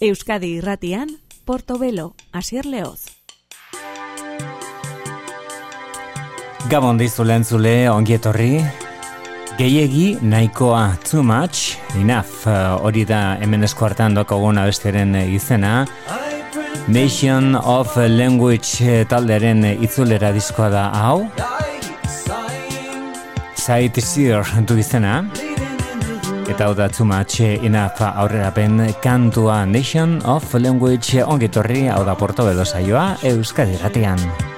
Euskadi irratian, Portobelo, Asier Leoz. Gabon dizu lehen zule, ongietorri. Gehiegi nahikoa too much, enough, uh, hori da hemen eskuartan dokogun abesteren izena. Nation of Language taldearen itzulera diskoa da hau. Zait Sear du izena. Eta hau da too much enough aurrerapen kantua Nation of Language ongitorri hau da porto bedo saioa Euskadi Ratian.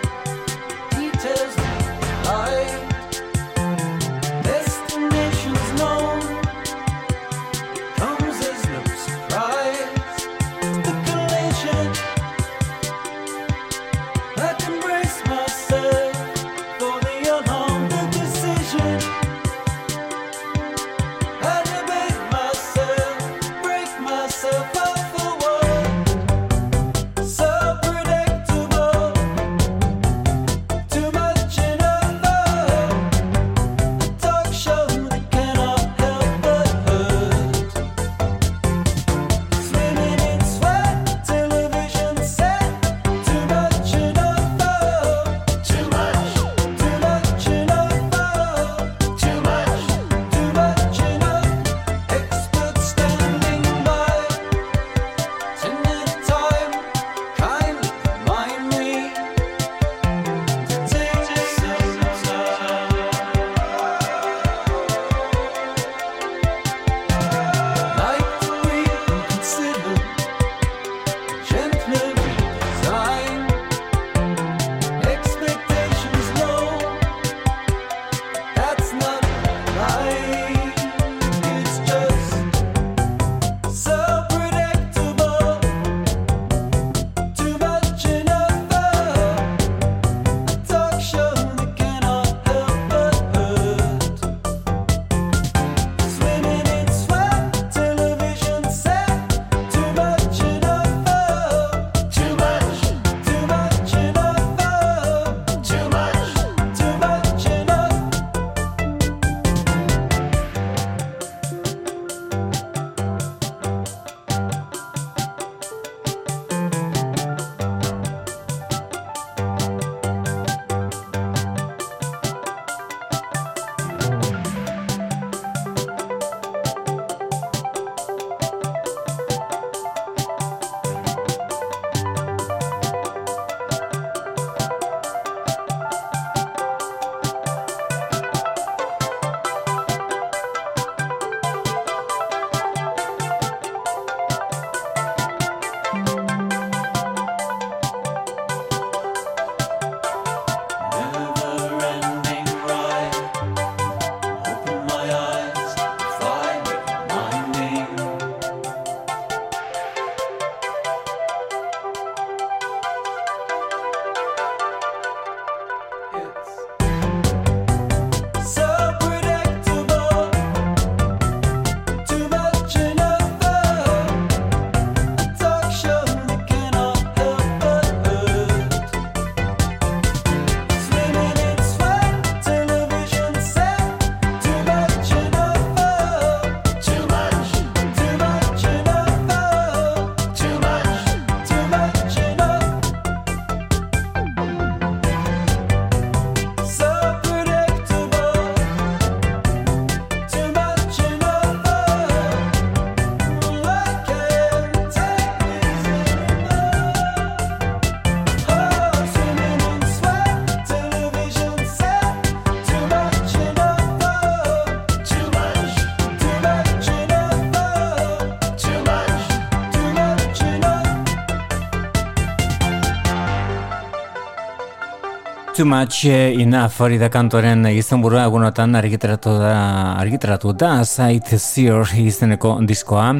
Too much enough hori da kantoren izan burua. Egunotan argitaratu da, argitaratu da Sight Seer izeneko diskoa.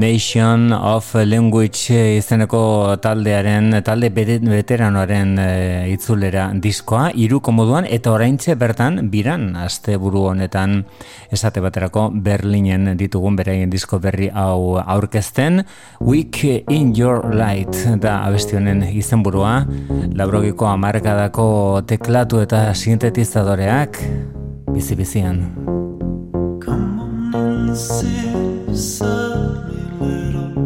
Nation of Language izeneko taldearen talde veteranoaren e, itzulera diskoa. Iruko moduan eta oraintze bertan biran aste buru honetan esate baterako Berlinen ditugun beraien disko berri hau aurkezten. Week in Your Light da abestionen izen burua labrogiko amarkadako teklatu eta sintetizadoreak bizi-bizian Come on and little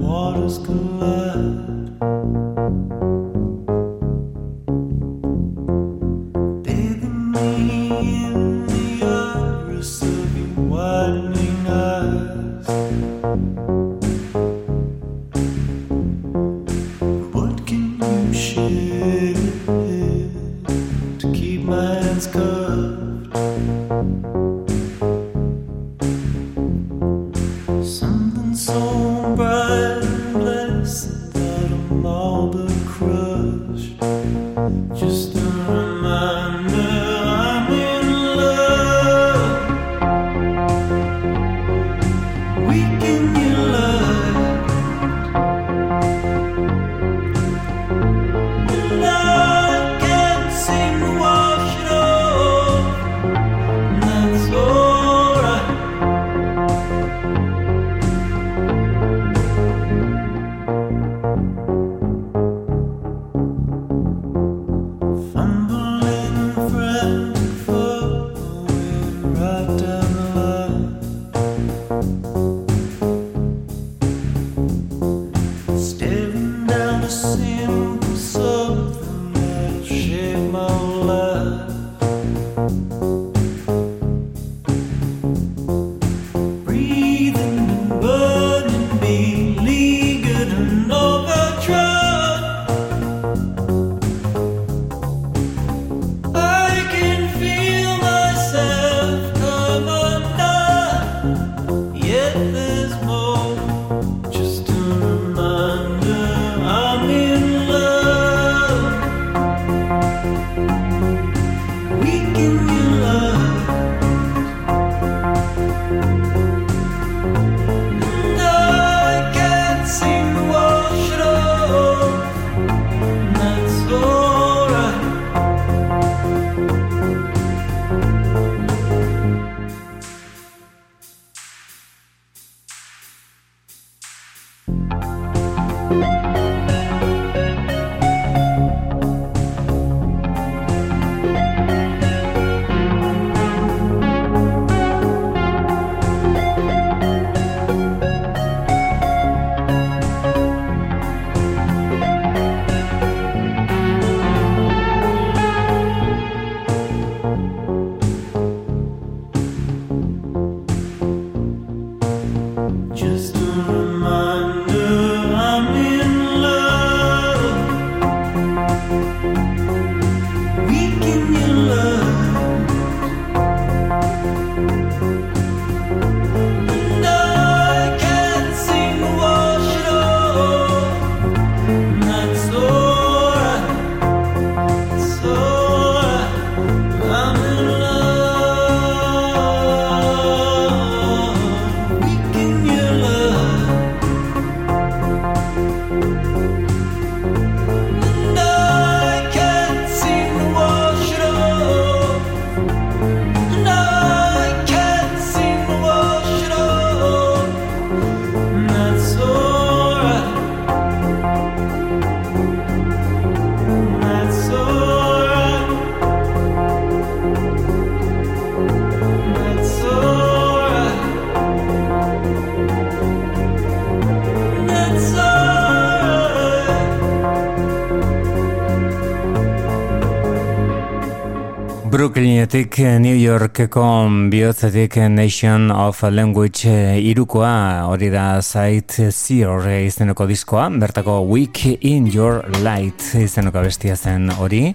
Brooklynetik New Yorkeko bihotzetik Nation of Language irukoa hori da Sight Seer izeneko diskoa, bertako Week in Your Light izeneko bestia zen hori.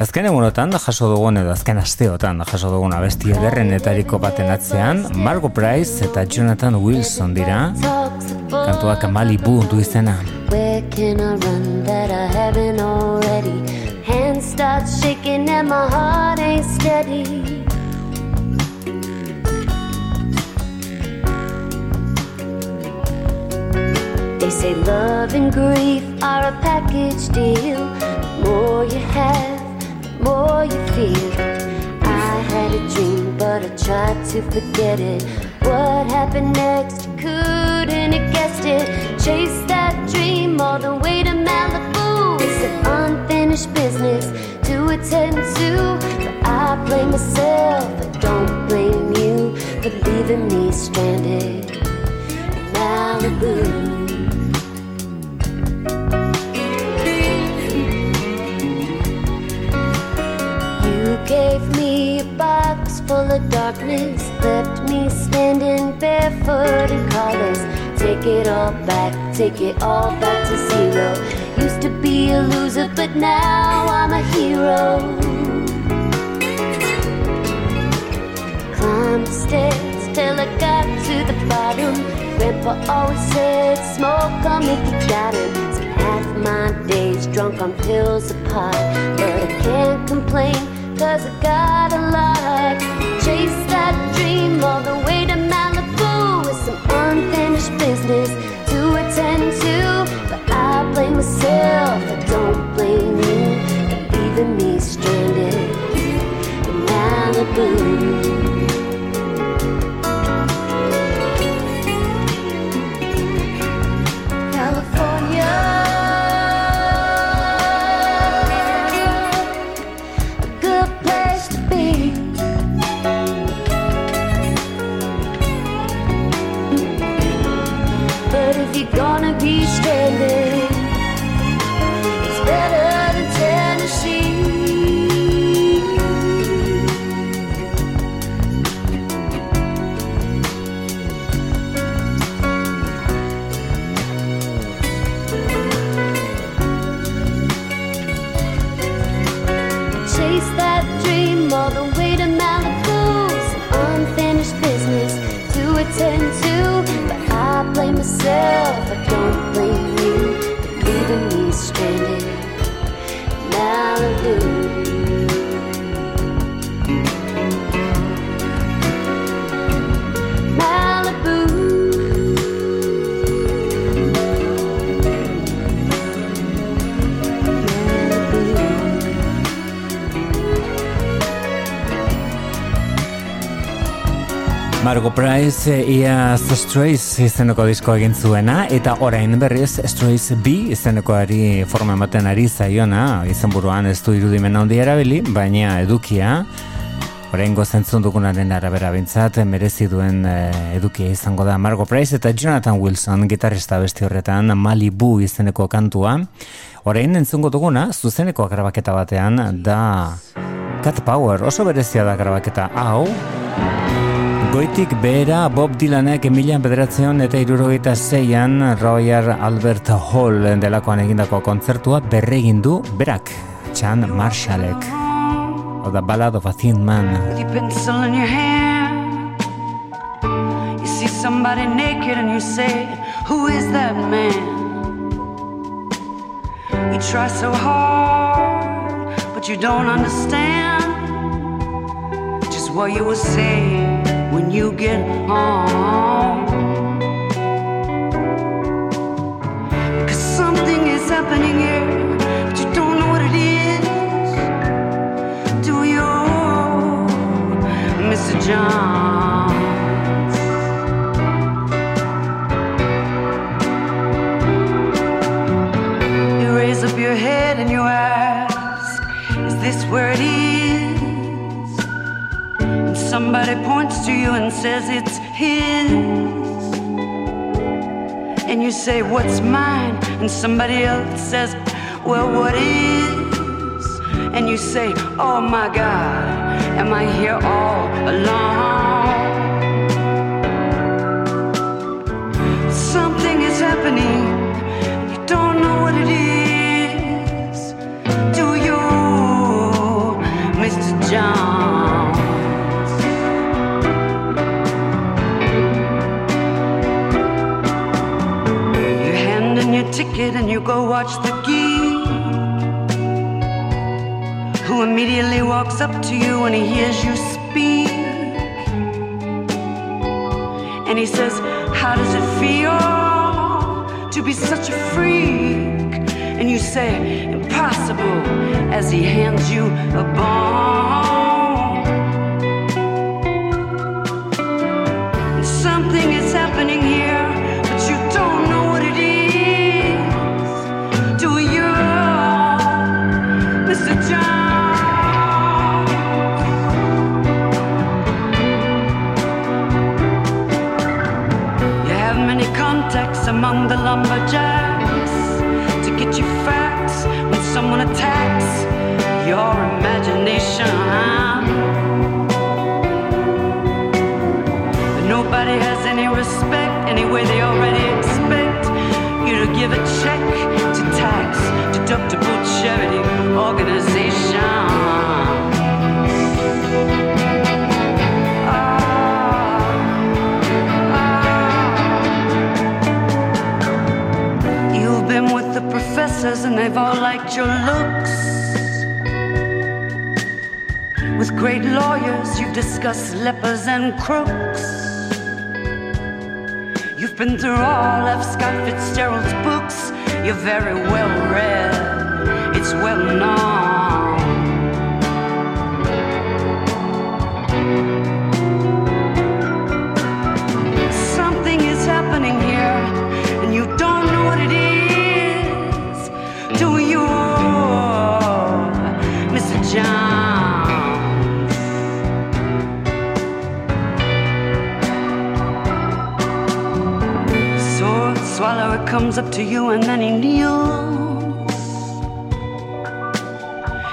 Azken egunotan jaso dugun edo azken asteotan jaso dugun abesti ederren etariko baten atzean, Margo Price eta Jonathan Wilson dira, kantuak Malibu du izena. Where can I run that I haven't already? Hands start shaking and my heart steady. They say love and grief are a package deal. The more you have, the more you feel. I had a dream, but I tried to forget it. What happened next? Couldn't have guessed it. Chase that dream all the way to Malibu. It's an unfinished business to attend to. I blame myself, I don't blame you for leaving me stranded in Malibu. gave me a box full of darkness, left me standing barefoot in colors. Take it all back, take it all back to zero. Used to be a loser, but now I'm a hero. Climbed the stairs till I got to the bottom. Grandpa always said, smoke on if you got it. So half my days drunk on pills apart, but I can't complain, cause I got a lot. Chase that dream all the way to Malibu with some unfinished business to attend to. But I blame myself, I don't blame you for leaving me stranded in Malibu. Margo Price ia The Strays izeneko disko egin zuena eta orain berriz Strays B izenekoari forma ematen ari zaiona. Izenburuan ez du irudimen handi erabili baina edukia orain gozentzun dugunaren arabera bintzat merezi duen eh, edukia izango da Margo Price eta Jonathan Wilson gitarrista besti horretan Malibu izeneko kantua. Orain entzungo duguna zuzeneko grabaketa batean da Cat Power. Oso berezia da grabaketa hau Goitik behera Bob Dylanek emilan bederatzeon eta irurogeita zeian Royal Albert Hall delakoan egindako kontzertua berregin du berak, Chan Marshallek. O da Ballad of a Thin Man. Somebody naked and you say Who is that man? You try so hard But you don't understand Just what you were saying you get home. Cause something is happening here, but you don't know what it is. Do you, Mr. John? Somebody points to you and says it's his. And you say, What's mine? And somebody else says, Well, what is? And you say, Oh my God, am I here all alone? Something is happening, you don't know what it is. Ticket and you go watch the geek who immediately walks up to you when he hears you speak. And he says how does it feel to be such a freak? And you say impossible as he hands you a bone up a jack. Professors and they've all liked your looks. With great lawyers, you've discussed lepers and crooks. You've been through all of Scott Fitzgerald's books. You're very well read, it's well known. Comes up to you and then he kneels.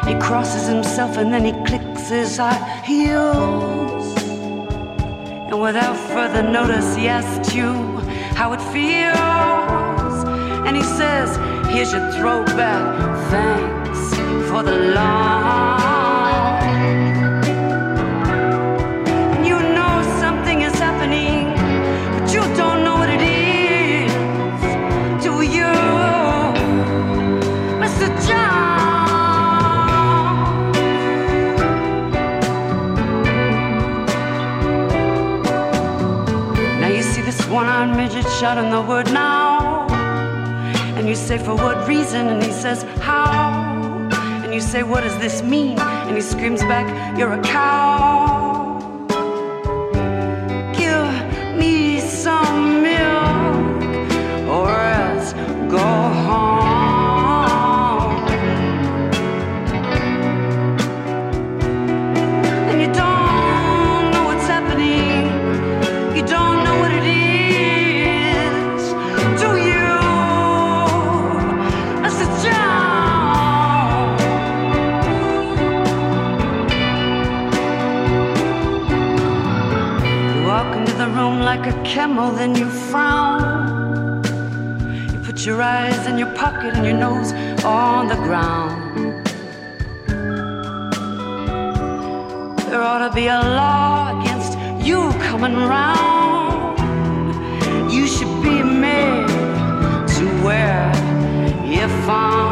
He crosses himself and then he clicks his heels. And without further notice, he asks you how it feels. And he says, Here's your throwback. Thanks for the long. Midget shouting the word now. And you say, for what reason? And he says, how? And you say, what does this mean? And he screams back, you're a cow. Camel, then you frown. You put your eyes in your pocket and your nose on the ground. There ought to be a law against you coming round. You should be made to wear earphones.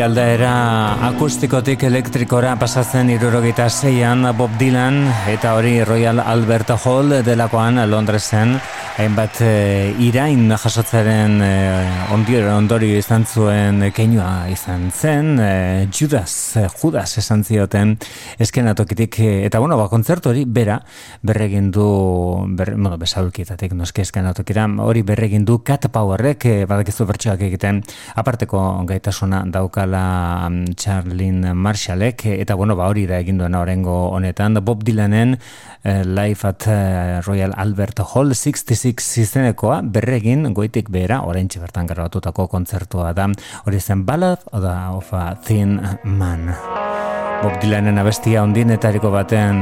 Bere aldaera akustikotik elektrikora pasatzen irurogeita zeian Bob Dylan eta hori Royal Albert Hall delakoan Londresen hainbat e, irain jasotzaren e, ondio, ondorio izan zuen keinua izan zen e, Judas, Judas esan zioten eskenatokitik eta bueno, ba, kontzertu hori bera berregin du ber, bueno, besaulkietatik noski eskenatokira hori berregin du Cat Powerrek e, badakizu bertsoak egiten aparteko gaitasuna daukala mm, Charlene Marshallek eta bueno, ba, hori da egin duena orengo honetan Bob Dylanen e, Live at Royal Albert Hall 66 izenekoa berregin goitik behera oraintxe bertan grabatutako kontzertua da. Hori zen Ballad of a Thin Man. Bob Dylanen abestia ondinetariko baten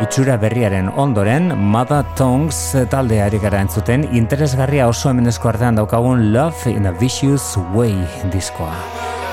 Itxura berriaren ondoren, Mother Tongues taldeari gara entzuten, interesgarria oso hemenezko artean daukagun Love in a Vicious Way diskoa.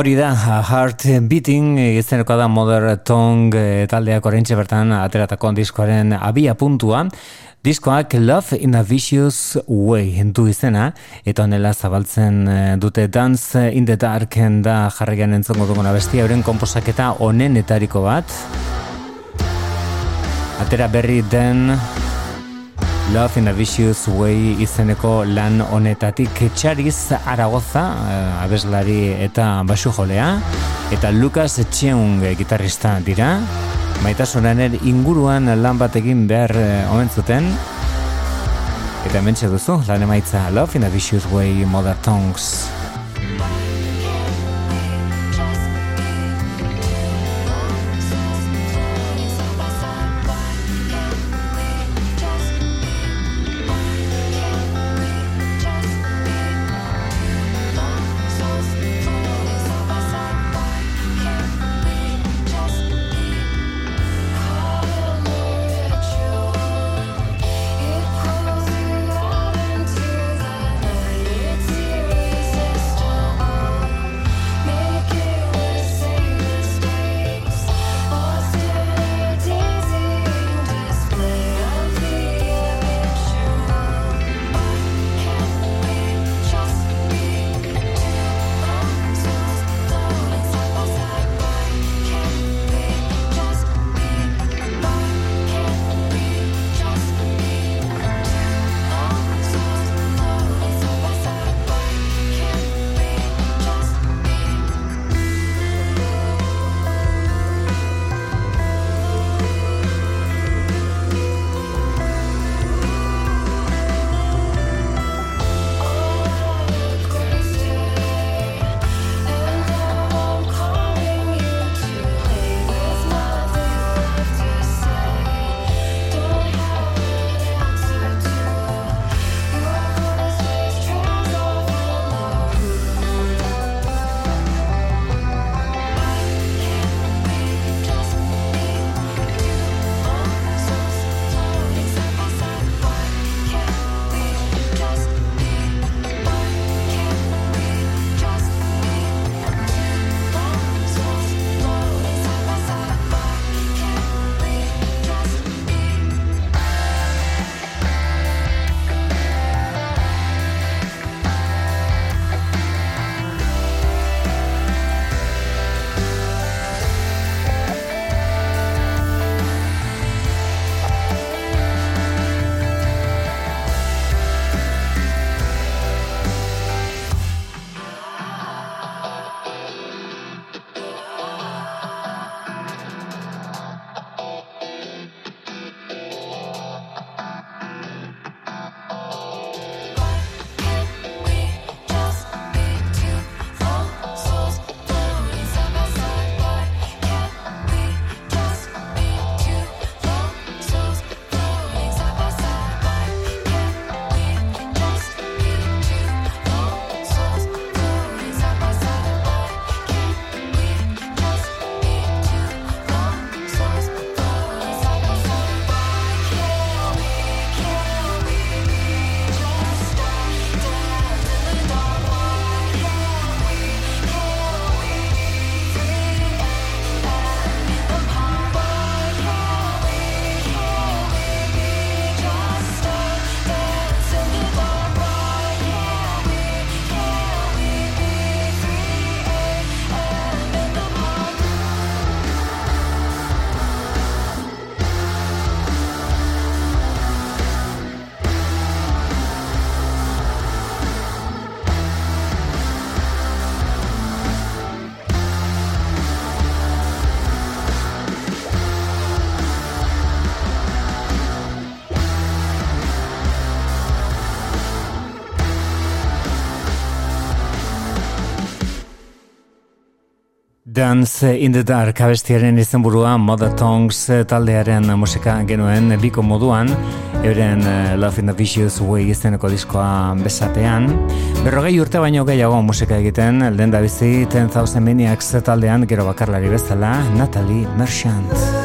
Hori da, Heart Beating, izeneko da Mother Tongue eh, taldeak orentxe bertan ateratako diskoaren abia puntua. Diskoak Love in a Vicious Way du izena, eta honela zabaltzen eh, dute Dance in the Dark da jarraian entzongo duguna bestia, euren komposaketa onenetariko bat. Atera berri den Love in a Vicious Way izeneko lan honetatik Txariz Aragoza, eh, abeslari eta basu jolea, eta Lucas Cheung eh, gitarrista dira. Maitasunanen inguruan lan bat egin behar eh, omen zuten. Eta hementxe duzu, lan emaitza Love in a Vicious Way Mother Tongues. Dance in the Dark abestiaren izenburua Mother Tongues taldearen musika genuen biko moduan euren eh, Love in the Vicious Way izeneko diskoa besapean. Berrogei urte baino gehiago musika egiten elden da bizi 10,000 Maniacs taldean gero bakarlari bezala Natalie Merchant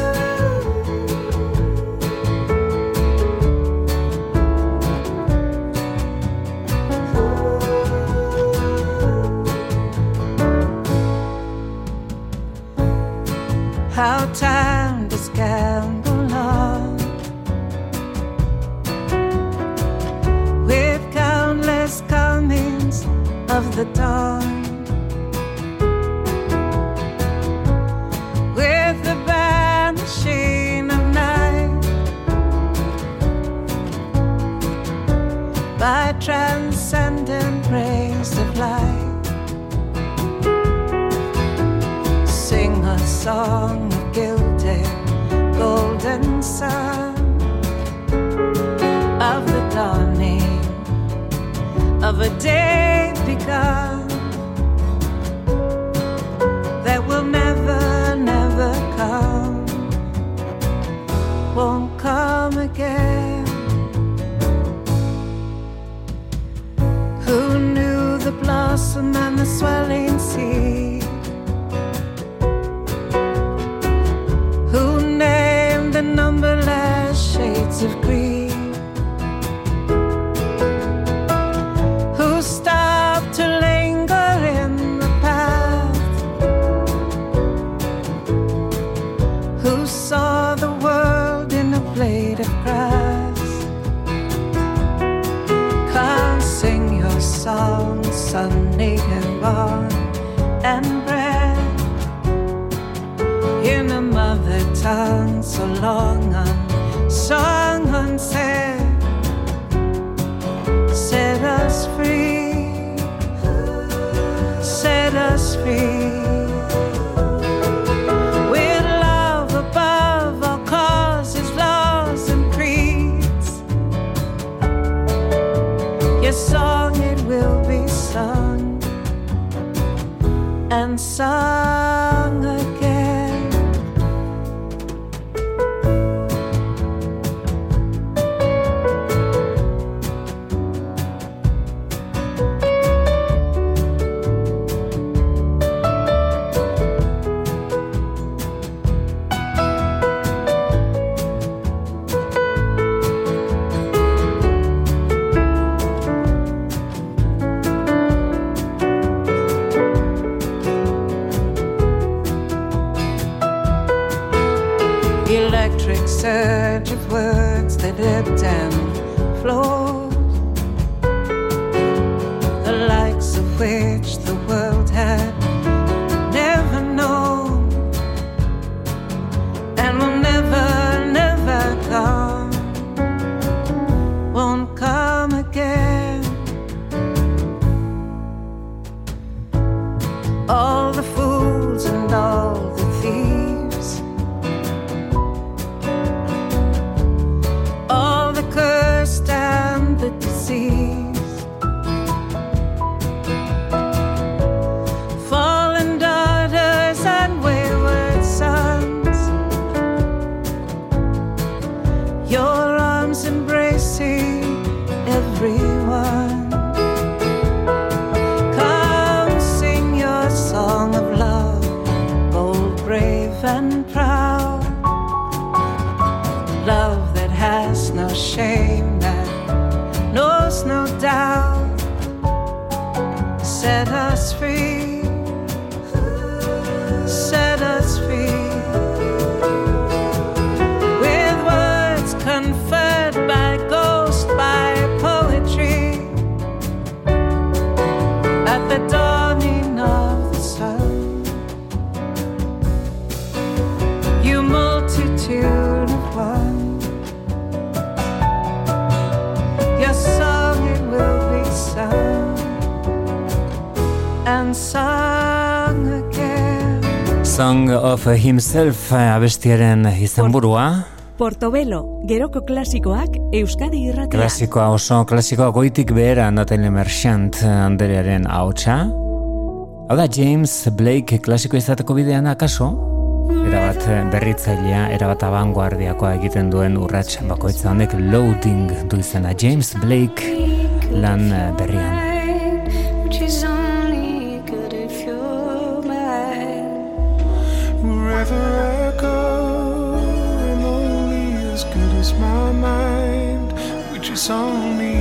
Himself eh, abestiaren izan burua. Portobelo, geroko klasikoak Euskadi irratia. Klasikoa oso, klasikoa goitik behera Natalie Merchant anderearen ahotsa. Hau da James Blake klasiko izateko bidean akaso? Erabat eh, berritzailea, erabat abanguardiakoa egiten duen urrats bakoitza honek loading du izena James Blake lan eh, berrian. on me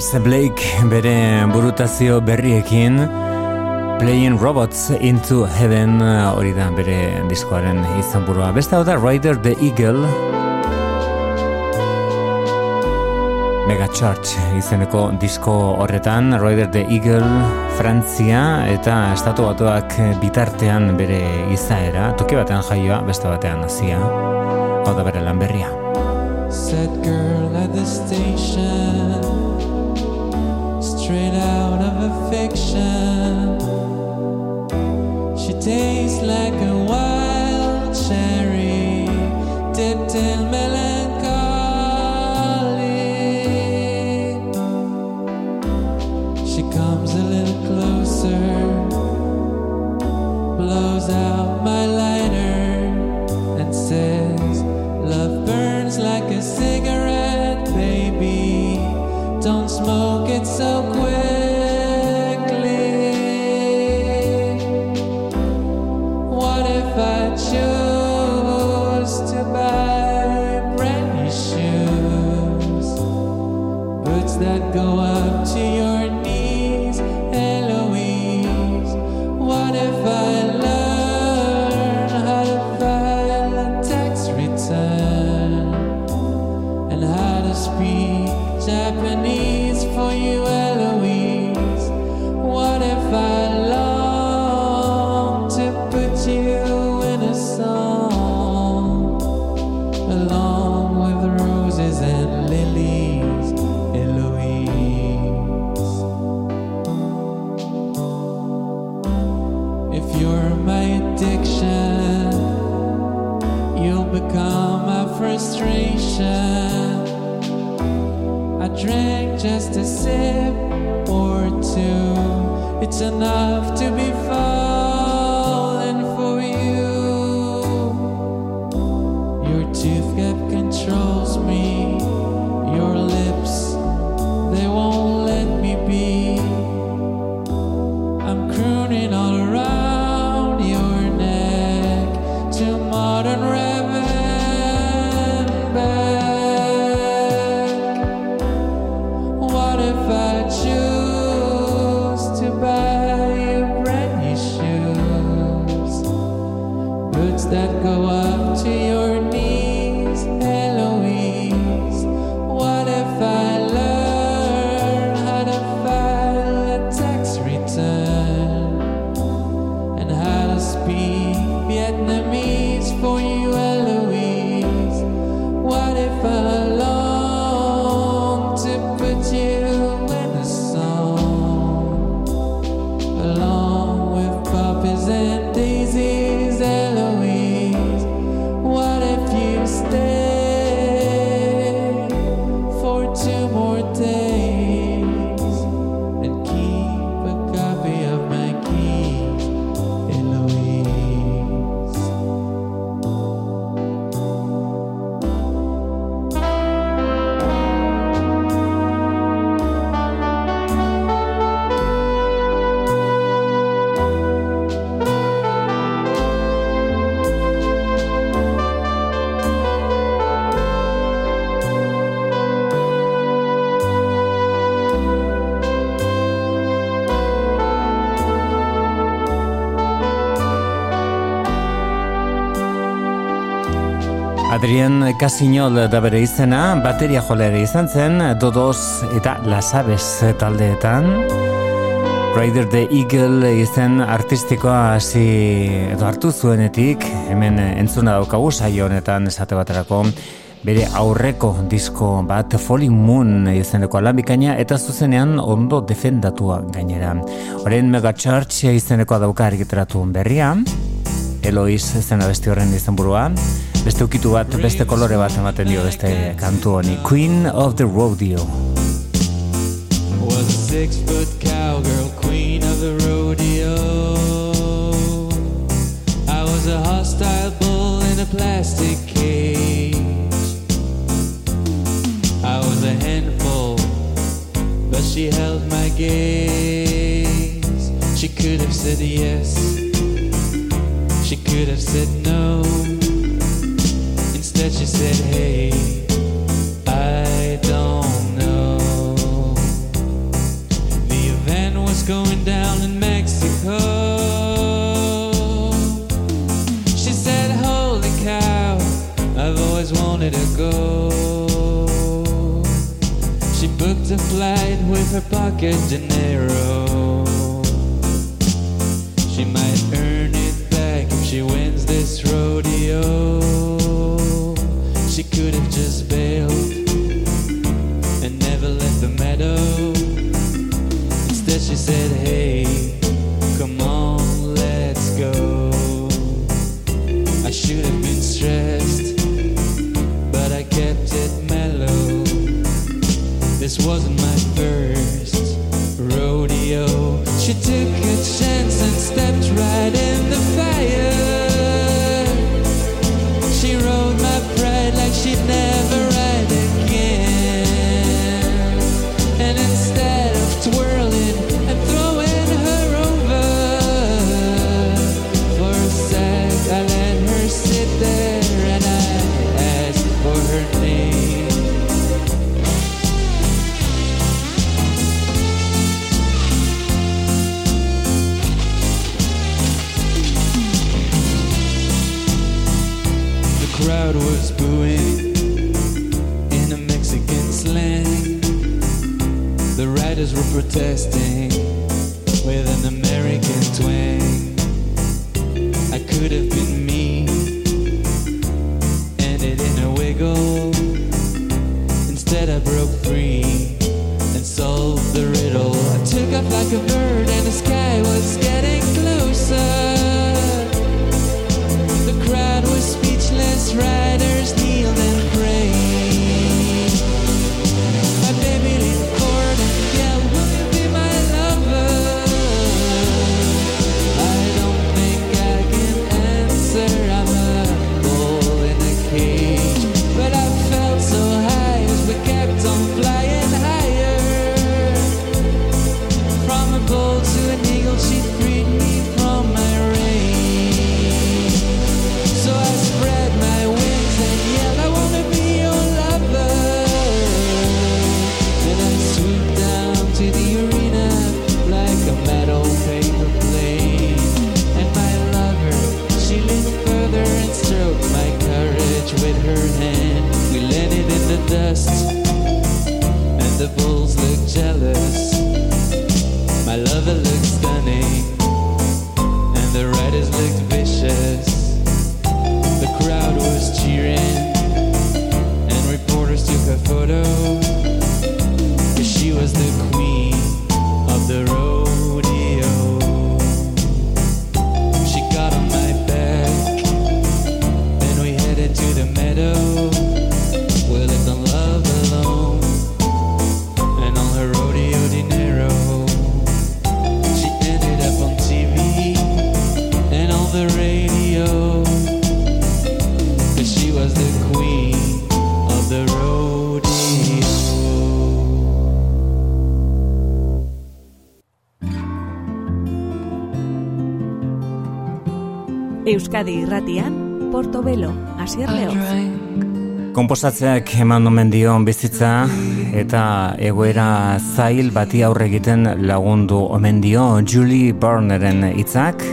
James Blake bere burutazio berriekin Playing Robots Into Heaven eh, hori da bere diskoaren izan burua. Beste hau da Rider the Eagle. Mega Church izeneko disko horretan Rider the Eagle Frantzia eta estatu batuak bitartean bere izaera. Toki batean jaioa, beste batean hasia. Hau da bere lan berria. Said girl at the station straight out of a fiction. She tastes like Casinol da bere izena, bateria jolera izan zen, Dodos eta Lasabes taldeetan. Rider the Eagle izen artistikoa hasi edo hartu zuenetik, hemen entzuna daukagu saio honetan esate baterako, bere aurreko disko bat Folly Moon izeneko alambikaina eta zuzenean ondo defendatua gainera. Horen Mega Church izenekoa dauka argitaratu berria, Eloiz zen abesti horren izenburua, beste ukitu bat, beste kolore bat ematen dio beste kantu honi, Queen of the Rodeo. was a six foot cowgirl, queen of the rodeo. I was a hostile bull in a plastic cage. I was a handful, but she held my gaze. She could have said yes, she could have said no. Instead, she said, Hey, I don't know. The event was going down in Mexico. She said, Holy cow, I've always wanted to go. She booked a flight with her pocket dinero. testing. The bulls looked jealous. My lover looked stunning, and the riders looked vicious. The crowd was cheering, and reporters took a photo. Euskadi irratian, Portobelo, Asier Leoz. Komposatzeak eman omen dion bizitza eta egoera zail bati aurre egiten lagundu omen dio Julie Burneren hitzak.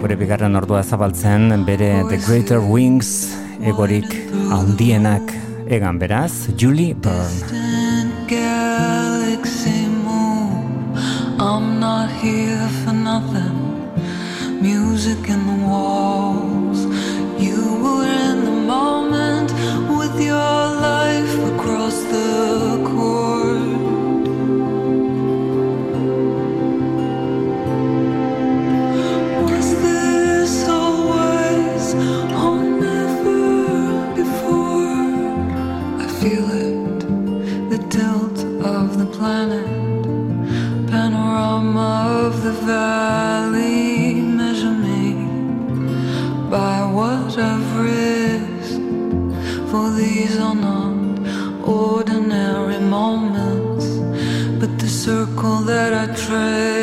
Gure bigarren ordua zabaltzen bere The Greater Wings egorik handienak egan beraz, Julie Byrne. I'm not here for nothing. Music in the walls. You were in the moment with your different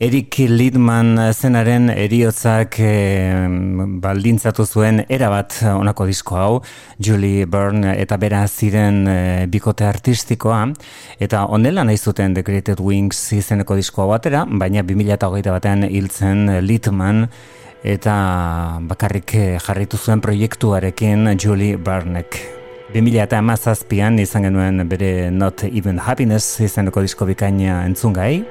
Erik Lidman zenaren eriotzak eh, baldintzatu zuen erabat honako disko hau, Julie Byrne eta bera ziren eh, bikote artistikoa, eta onela nahi zuten The Created Wings izeneko diskoa batera, baina 2008 batean hiltzen Lidman eta bakarrik eh, jarritu zuen proiektuarekin Julie Byrnek. 2000 eta amazazpian izan genuen bere Not Even Happiness izeneko disko bikaina entzungai,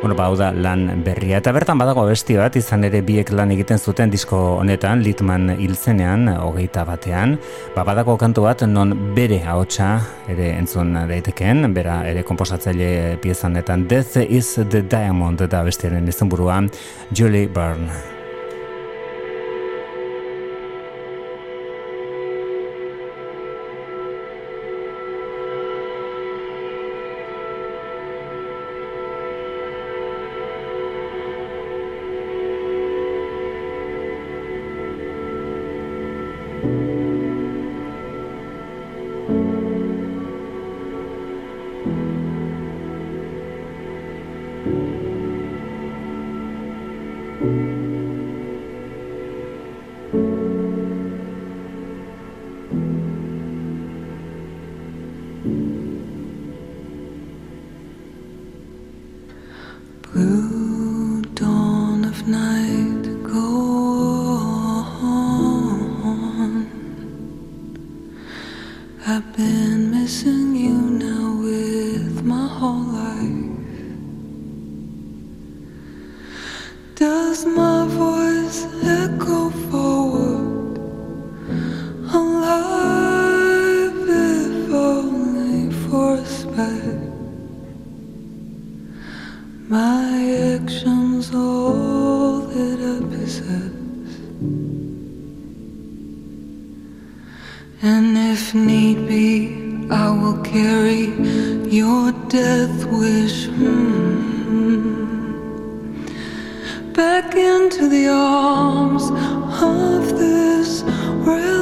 Bueno, ba, da lan berria. Eta bertan badago besti bat, izan ere biek lan egiten zuten disko honetan, Litman hiltzenean, hogeita batean. Ba, badago kantu bat, non bere ahotsa ere entzun daiteken, bera ere komposatzaile piezanetan Death is the Diamond da bestiaren izenburua Julie Byrne. if need be, I will carry your death wish hmm. back into the arms of this realm.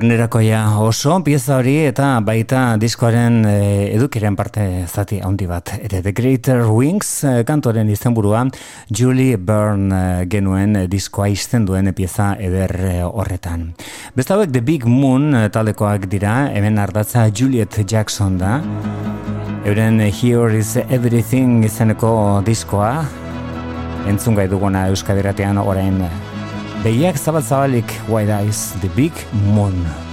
barnerakoia oso pieza hori eta baita diskoaren e, edukiren parte zati handi bat. Ere The Greater Wings e, kantoren izenburua Julie Byrne e, genuen diskoa izten duen pieza eder e, horretan. Beste hauek The Big Moon e, talekoak dira, hemen ardatza Juliet Jackson da. Euren Here is Everything izeneko diskoa entzun gai duguna Euskadiratian orain behiak zabal zabalik White Eyes, The Big Moon.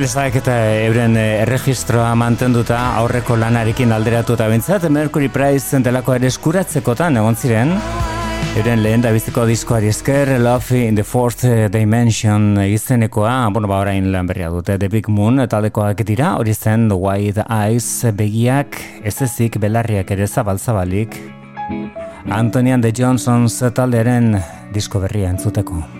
Beatlesek eta euren eh, erregistroa mantenduta aurreko lanarekin alderatu eta bintzat Mercury Prize delako ere eskuratzekotan egon ziren. Euren lehen da biziko diskoari esker Love in the Fourth eh, Dimension izenekoa, bueno ba orain lan berria dute The Big Moon taldekoak dira hori zen The White Eyes begiak ez ezik belarriak ere zabalzabalik Antonian de Johnsons taldearen disko berria entzuteko.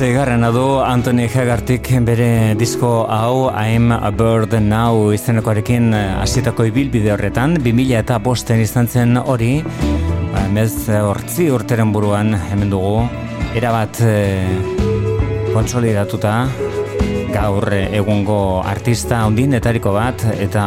Seigarrena du Anthony Hagartik bere disko hau I'm a Bird Now izenekoarekin eh, hasitako ibilbide horretan 2000 eta bosten izan zen hori ba, mez hortzi urteren buruan hemen dugu erabat e, kontsolidatuta gaur eh, egungo artista ondinetariko bat eta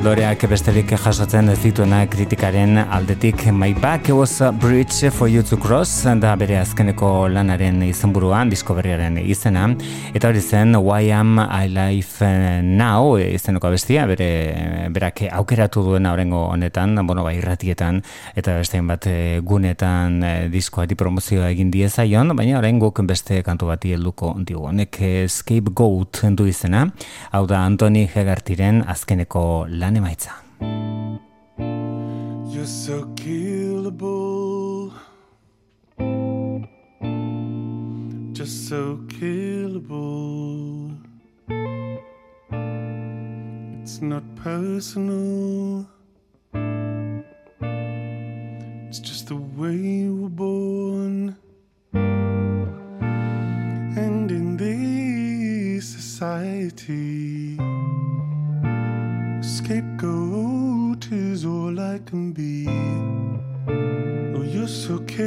Loreak besterik jasotzen ez dituena kritikaren aldetik. My Back was a bridge for you to cross da bere azkeneko lanaren izenburuan, disko berriaren izena. Eta hori zen Why am I life now izeneko abestia bere berak aukeratu duena orengo honetan, bueno bai irratietan eta beste bat eh, gunetan eh, diskoari promozioa egin diezaion, baina orain guk beste kantu bati helduko digu. Honek Scapegoat du izena, hau da Anthony Hegartiren azkeneko lan emaitza. Uh, You're so killable. Just so killable. It's not personal. It's just the way you were born. And in this society, scapegoat is all I can be. Oh, you're so killable.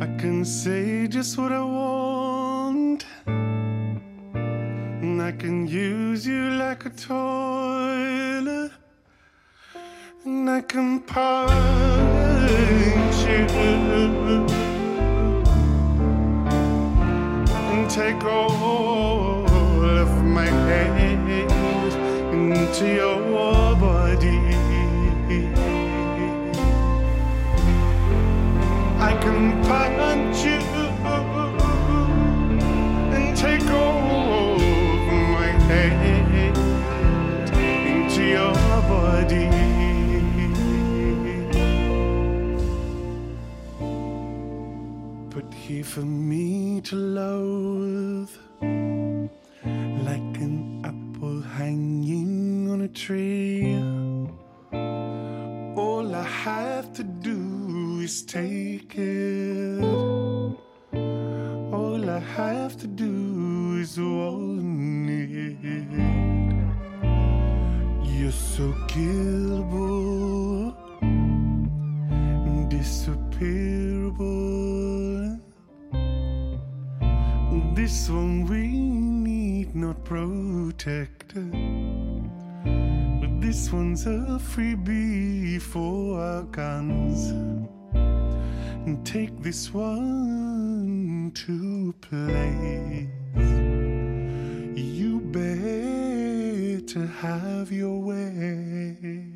I can say just what I want. And I can use you like a toilet. And I can punch you and take of my hate into your body. I can punch you and take all of my hate into your body. But here for me to loathe like hanging on a tree. All I have to do is take it. All I have to do is want it. You're so killable, disappearable. This one we not protected. But this one's a freebie for our guns. And take this one to place. You better have your way.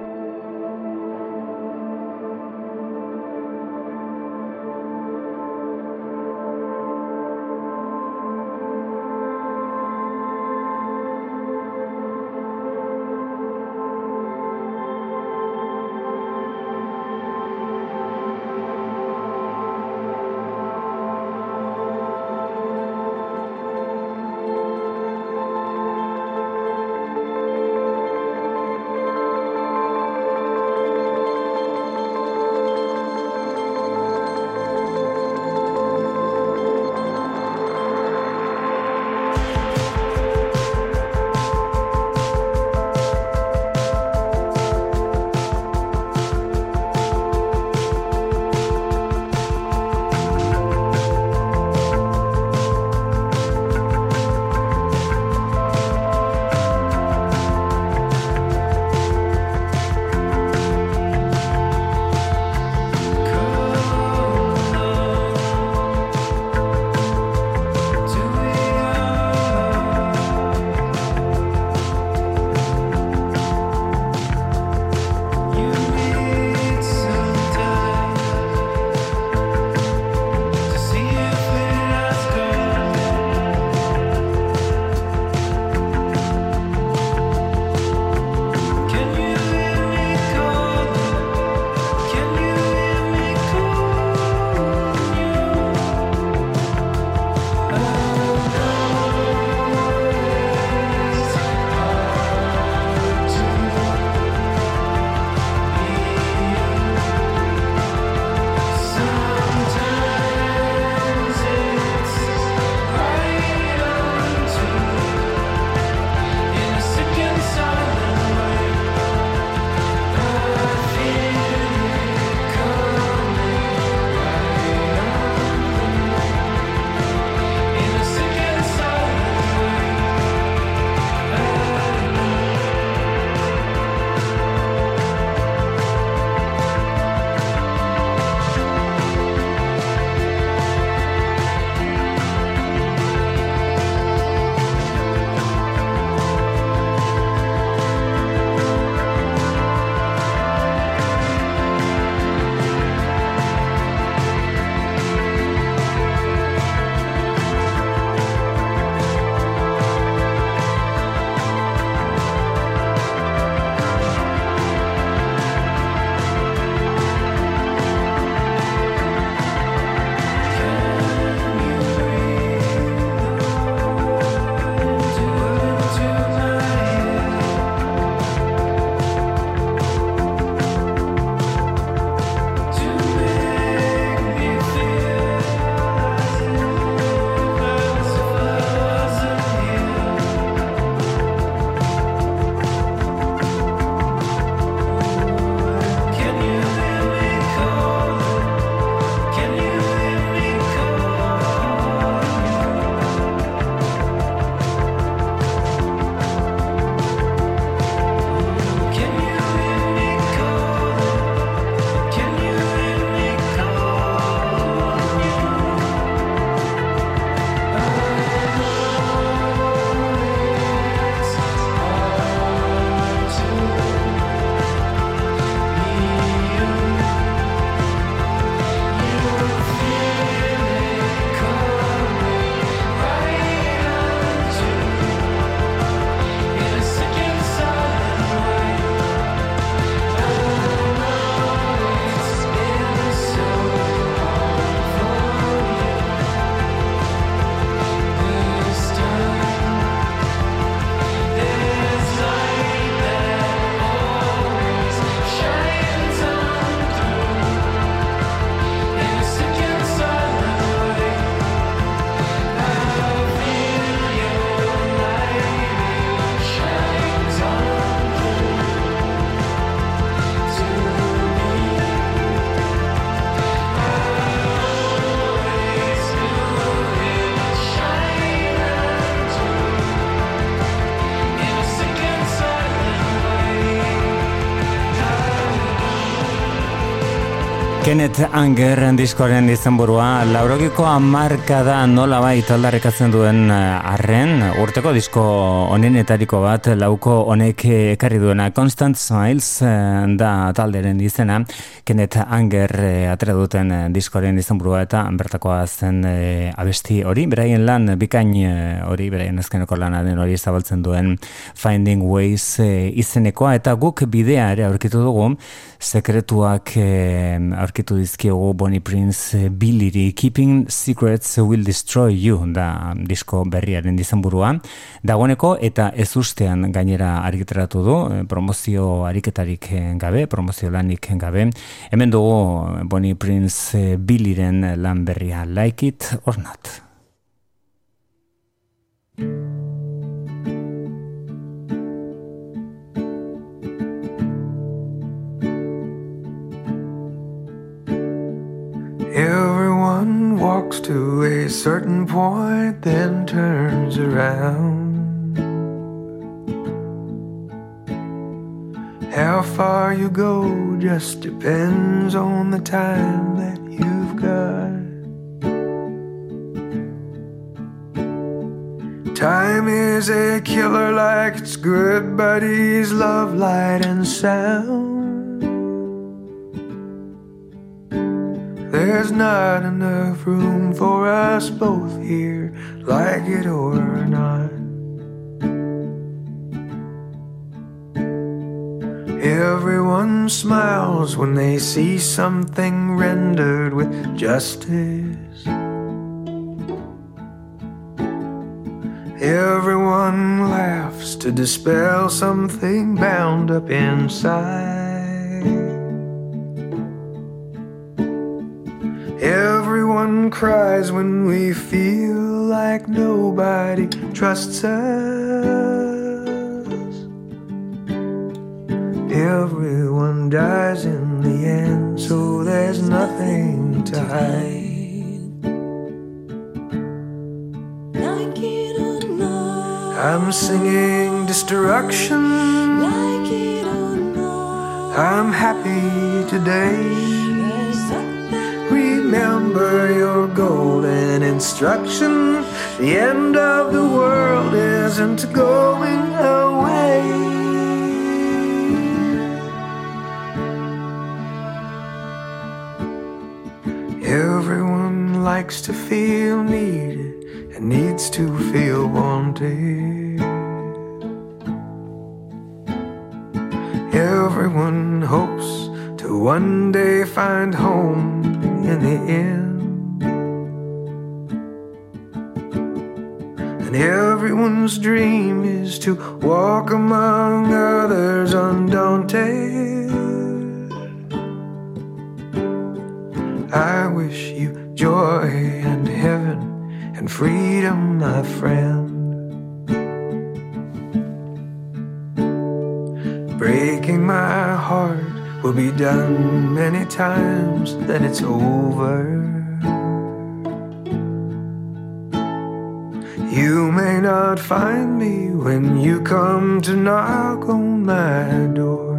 Kenneth Anger diskoaren izenburua. Laurogiko amarkada nola bai aldarrekatzen duen eh, arren urteko disko onenetariko bat lauko honek ekarri duena. Constant Smiles eh, da talderen izena. Kenneth Anger eh, atera duten diskoaren izenburua eta bertakoa zen eh, abesti hori. Beraien lan bikain hori beraien azkeneko lana den hori zabaltzen duen Finding Ways eh, izenekoa. Eta guk bidea ere aurkitu dugu. Sekretuak eh, aurkitu dizkiogu Bonnie Prince eh, Billiri Keeping Secrets Will Destroy You da disko berriaren dizenburua dagoeneko eta ez ustean gainera argiteratu du eh, promozio ariketarik eh, gabe promozio lanik gabe. Hemen dugu Bonnie Prince Billiren lan berria Like It or Not Everyone walks to a certain point, then turns around. How far you go just depends on the time that you've got. Time is a killer like its good buddies, love, light, and sound. There's not enough room for us both here, like it or not. Everyone smiles when they see something rendered with justice. Everyone laughs to dispel something bound up inside. Everyone cries when we feel like nobody trusts us. Everyone dies in the end, so there's nothing to hide. I'm singing destruction. I'm happy today. Remember your golden instruction. The end of the world isn't going away. Everyone likes to feel needed and needs to feel wanted. Everyone hopes to one day find home in the end. And everyone's dream is to walk among others undaunted. I wish you joy and heaven and freedom, my friend. Breaking my heart will be done many times, then it's over. You may not find me when you come to knock on my door.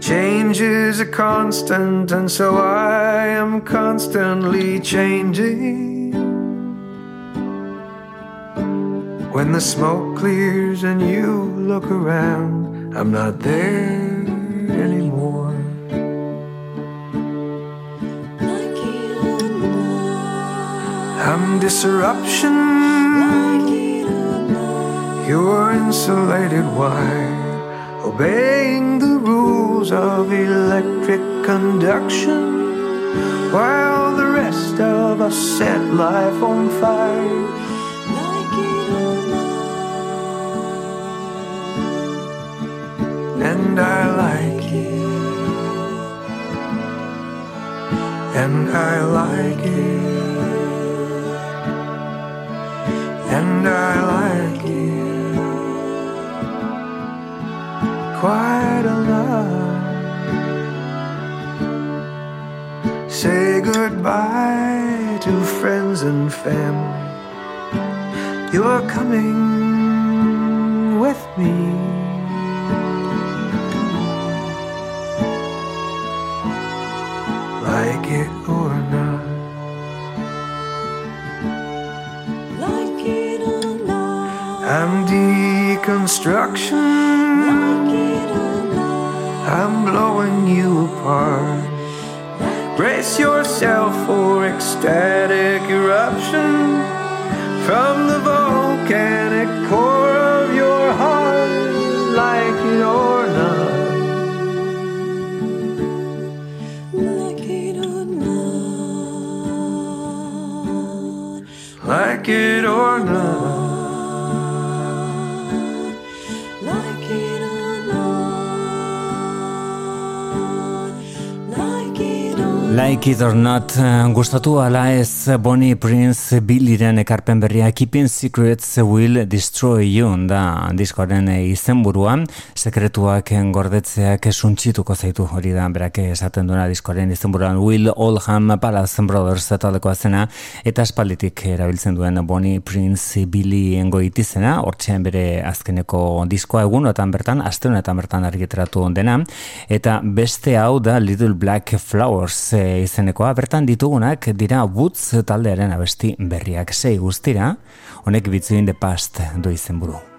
Change is a constant, and so I am constantly changing. When the smoke clears and you look around, I'm not there anymore. I'm disruption. You're insulated wire, obeying the rules of electric conduction, while the rest of us set life on fire. And I like it. And I like it. And I like it. Quite a lot. Say goodbye to friends and family. You're coming with me. Like it or not. Like it or not. I'm deconstruction. Like it or not. I'm blowing you apart. Brace yourself for ecstatic eruption from the volcanic core of your heart, like it or Like it or not. Like it or not, eh, gustatu ala ez Bonnie Prince Billyren ekarpen berria Keeping Secrets Will Destroy You da diskoaren eh, izenburua. Sekretuak gordetzeak suntsituko zaitu hori da berak esaten duena diskoaren izenburuan. Will Oldham Palace Brothers taldekoa zena eta espalditik erabiltzen duen Bonnie Prince Billy goitizena hortzean bere azkeneko diskoa egunotan bertan aste honetan bertan argitaratu dena. Eta beste hau da Little Black Flowers eh, izenekoa bertan ditugunak dira Woods taldearen abesti berriak sei guztira honek Between the Past du izenburu.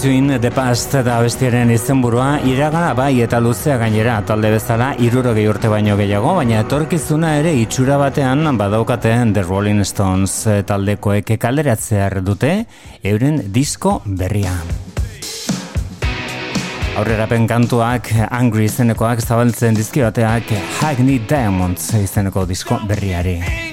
Between the Past da bestiaren izenburua iragana bai eta luzea gainera talde bezala irurogei urte baino gehiago, baina etorkizuna ere itxura batean badaukaten The Rolling Stones taldekoek kaleratzear dute euren disko berria. Aurrerapen kantuak Angry izenekoak zabaltzen dizkioteak Hackney Diamonds izeneko disko berriari.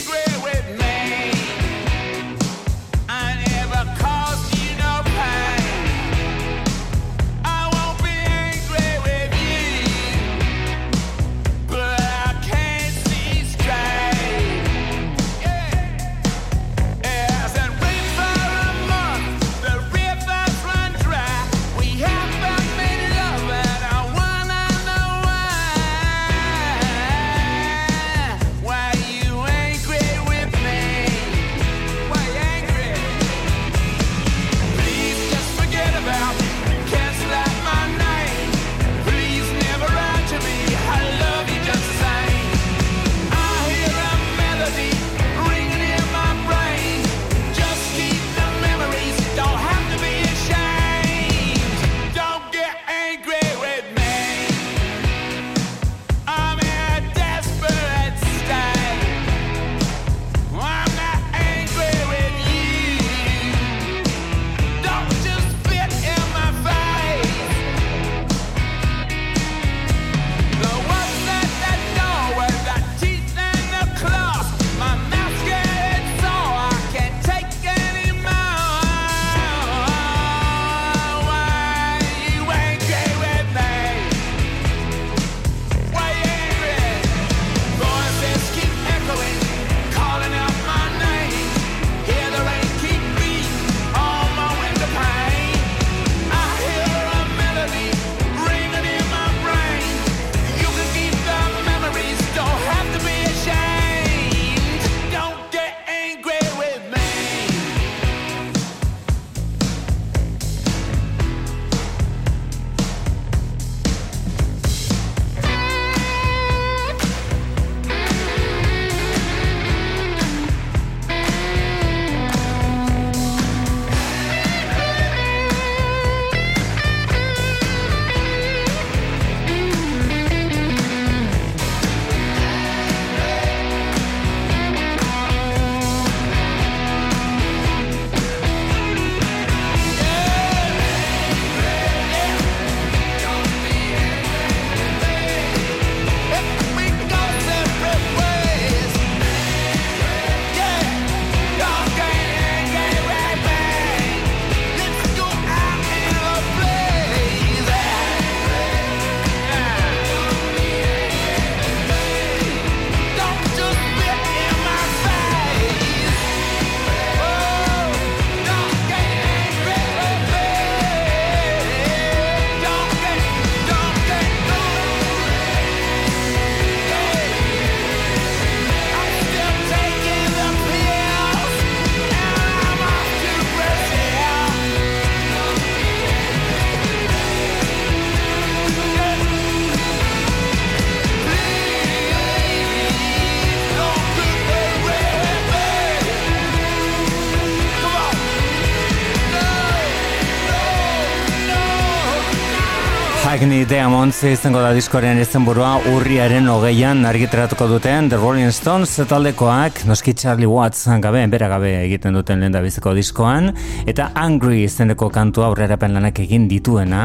Hackney Diamonds izango da diskoaren izenburua urriaren hogeian argitaratuko duten The Rolling Stones taldekoak. Noski Charlie Watts gabe, bera gabe egiten duten lehen biziko diskoan. Eta Angry izeneko kantua aurrerapen lanak egin dituena.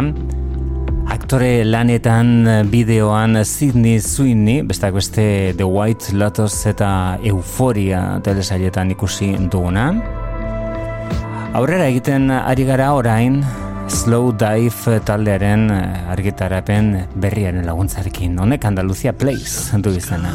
Aktore lanetan bideoan Sidney Sweeney, besteak beste The White Lotus eta Euphoria telesailetan ikusi duguna. Aurrera egiten ari gara orain Slow Dive taldearen eh, argitarapen berriaren laguntzarekin. Honek Andaluzia Place du izena.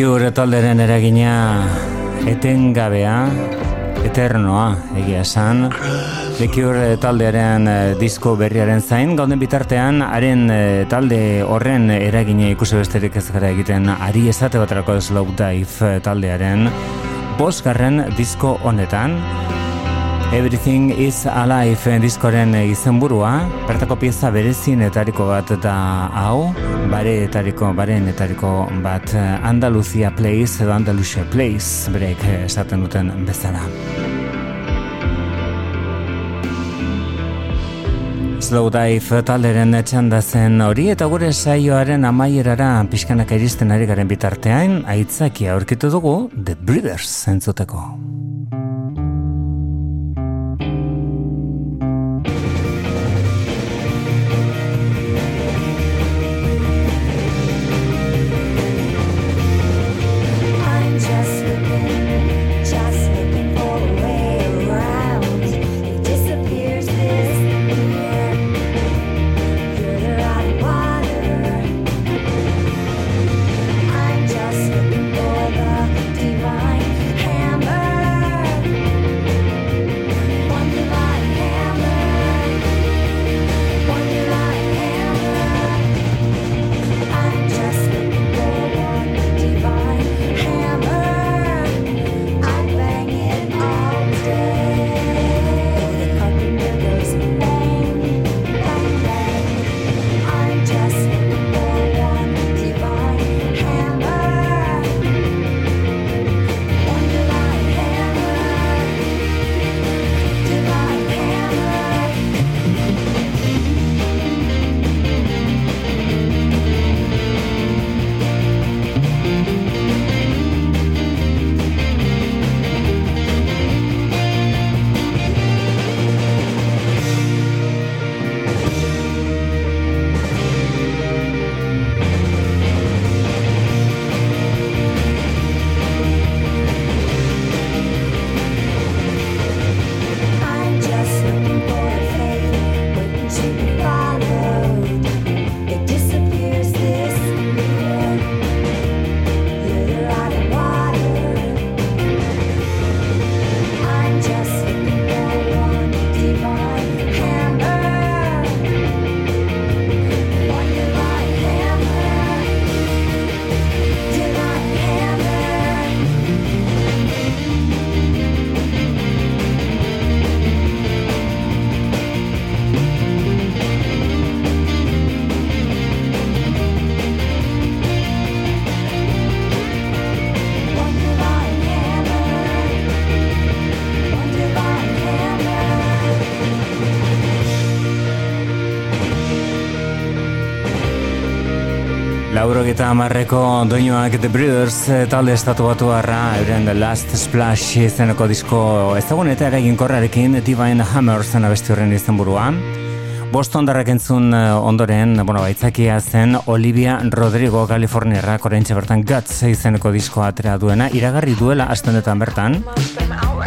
Cure talderen eragina etengabea, eternoa, egia esan. The taldearen eh, disko berriaren zain, gauden bitartean, haren eh, talde horren eragina ikusi besterik ez gara egiten, ari esate baterako Slow Dive eh, taldearen, bosgarren disko honetan, Everything is Alive diskoren izenburua, bertako pieza berezienetariko bat da hau, bareetariko, barenetariko bat Andaluzia Place edo Andalusia Place, break esaten duten bezala. Slow Dive talderen txanda zen hori eta gure saioaren amaierara pixkanak iristen ari garen bitartean, aitzakia aurkitu dugu The Breeders entzuteko. Laurogeta amarreko doinoak The Breeders eh, talde estatu batu euren The Last Splash izeneko disko ezagun eta eraginkorrarekin Divine Hammer zen abesti horren izenburua. Bost ondarrak entzun eh, ondoren, bueno, baitzakia zen Olivia Rodrigo Californiarra korentxe bertan Guts izeneko diskoa atera duena, iragarri duela astendetan bertan,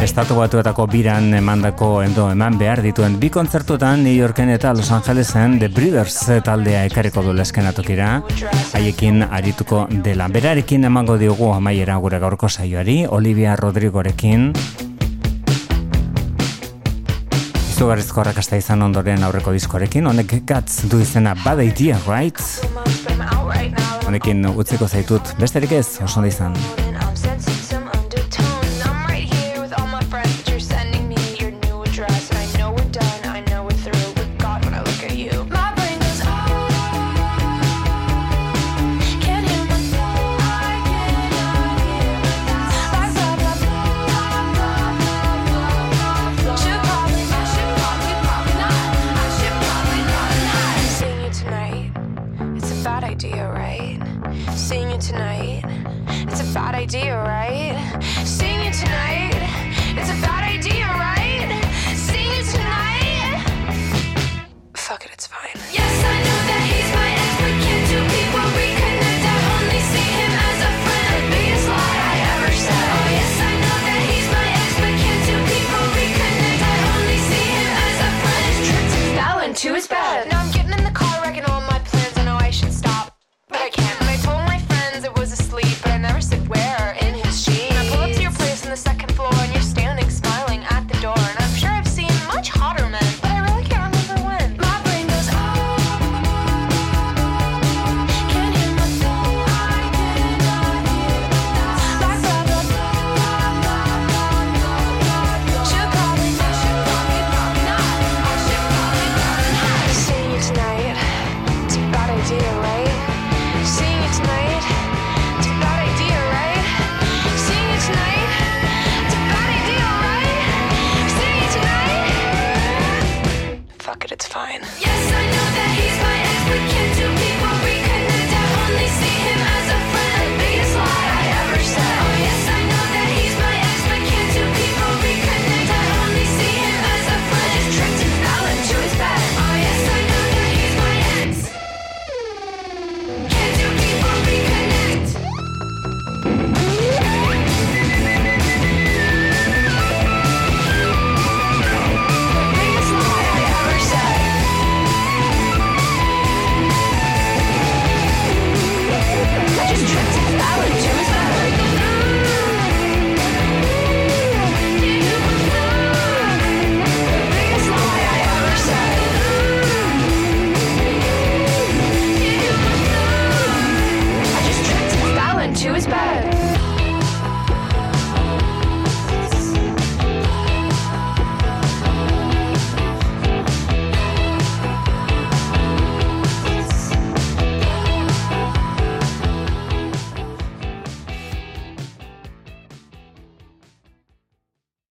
estatu batuetako biran emandako endo eman behar dituen bi kontzertutan New Yorken eta Los Angelesen The Breeders taldea ekarriko du leskenatokira haiekin arituko dela. Berarekin emango diogu amaiera gure gaurko saioari, Olivia Rodrigorekin izugarrizko arrakasta izan ondoren aurreko diskorekin, honek gatz du izena Bad Idea, right? Honekin utziko zaitut, besterik ez, oso ondo izan.